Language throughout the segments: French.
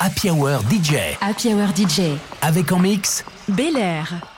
Happy Hour DJ. Happy Hour DJ. Avec en mix Bel Air.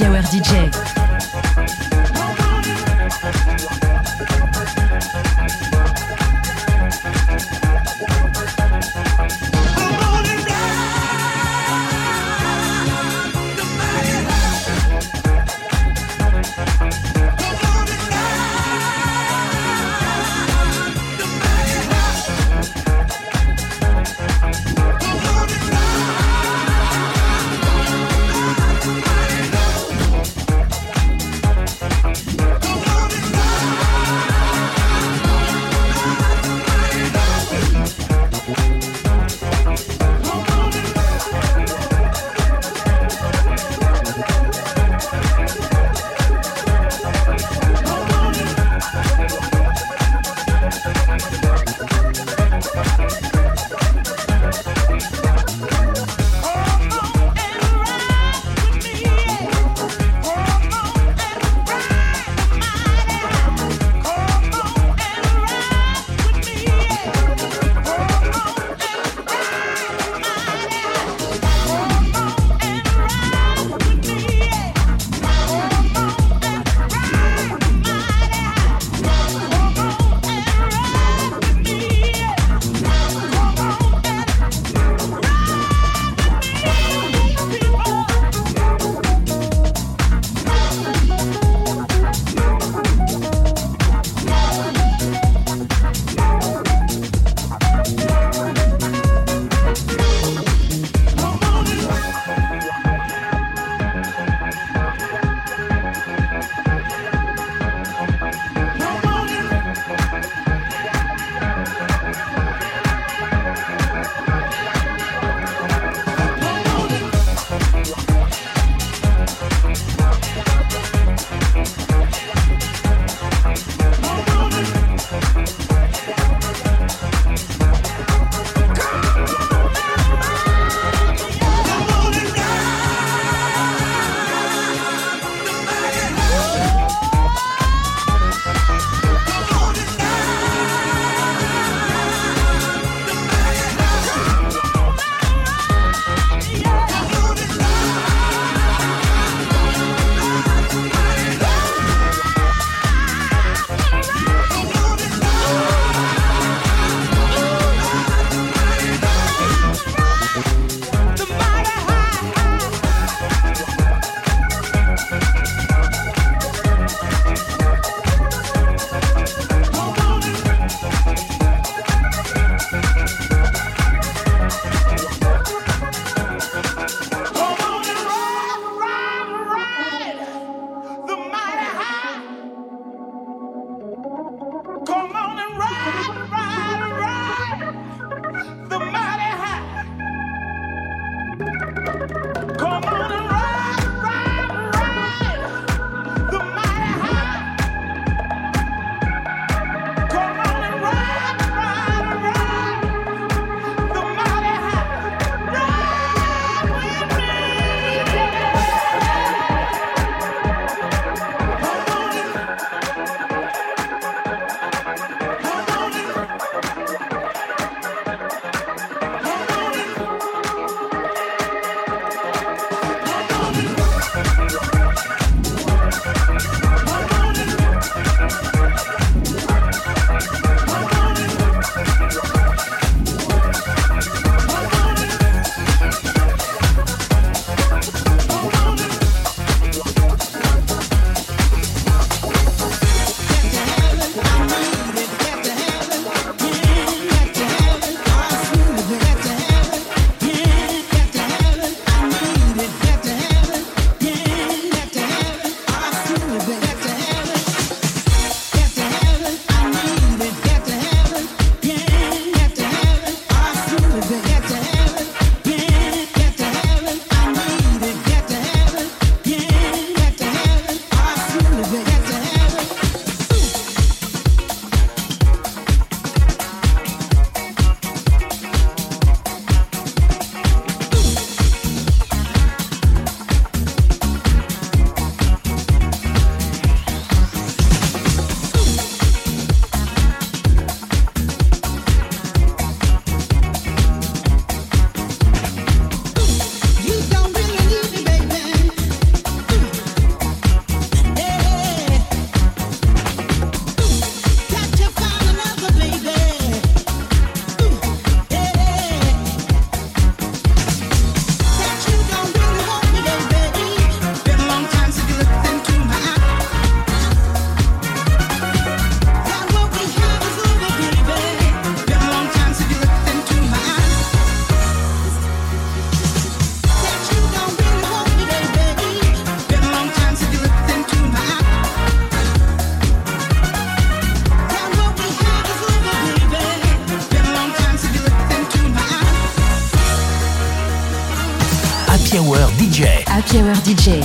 La Hour DJ. DJ.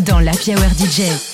Dans la Hour DJ.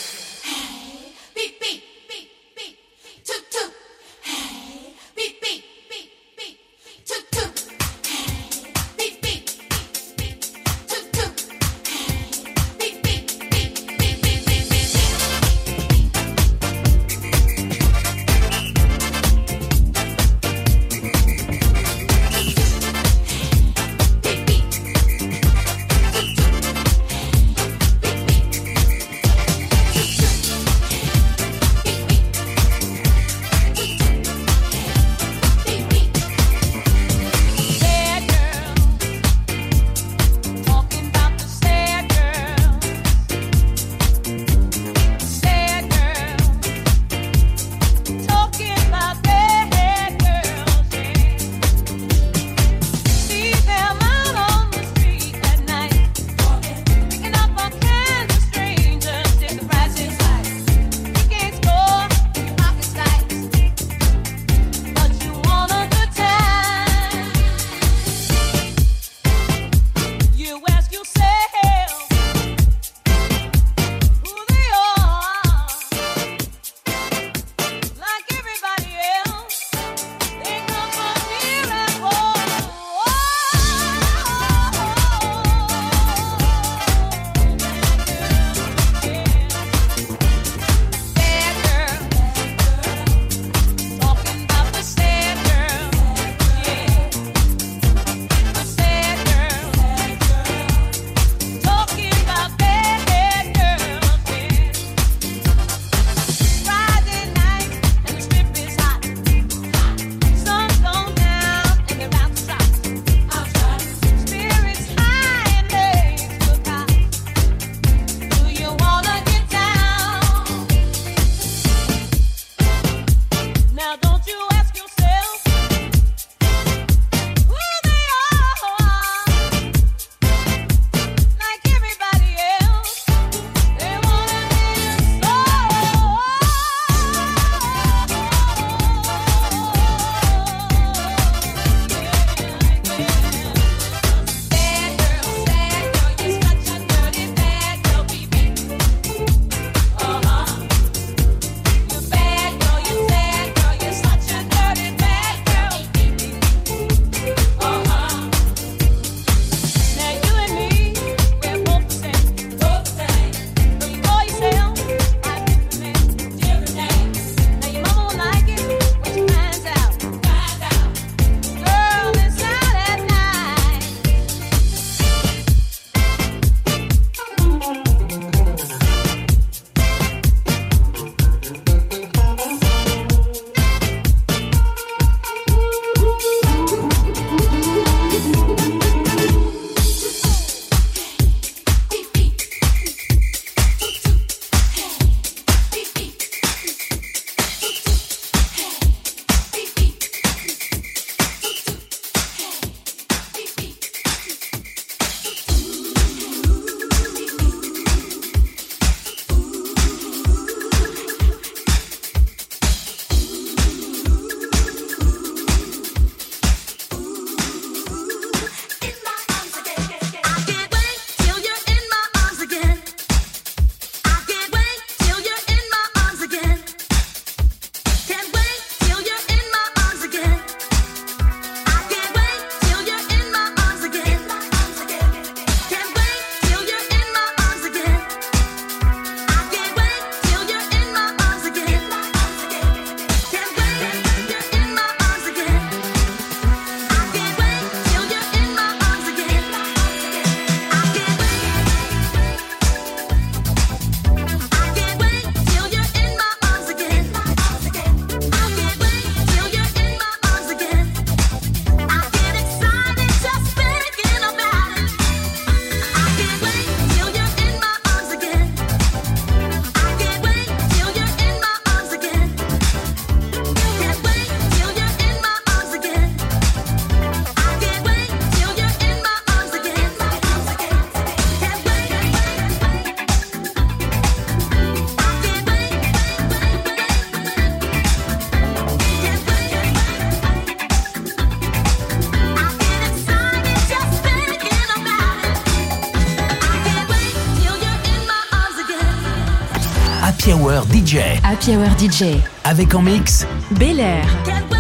DJ. Happy Hour DJ. Avec en mix Bel Air.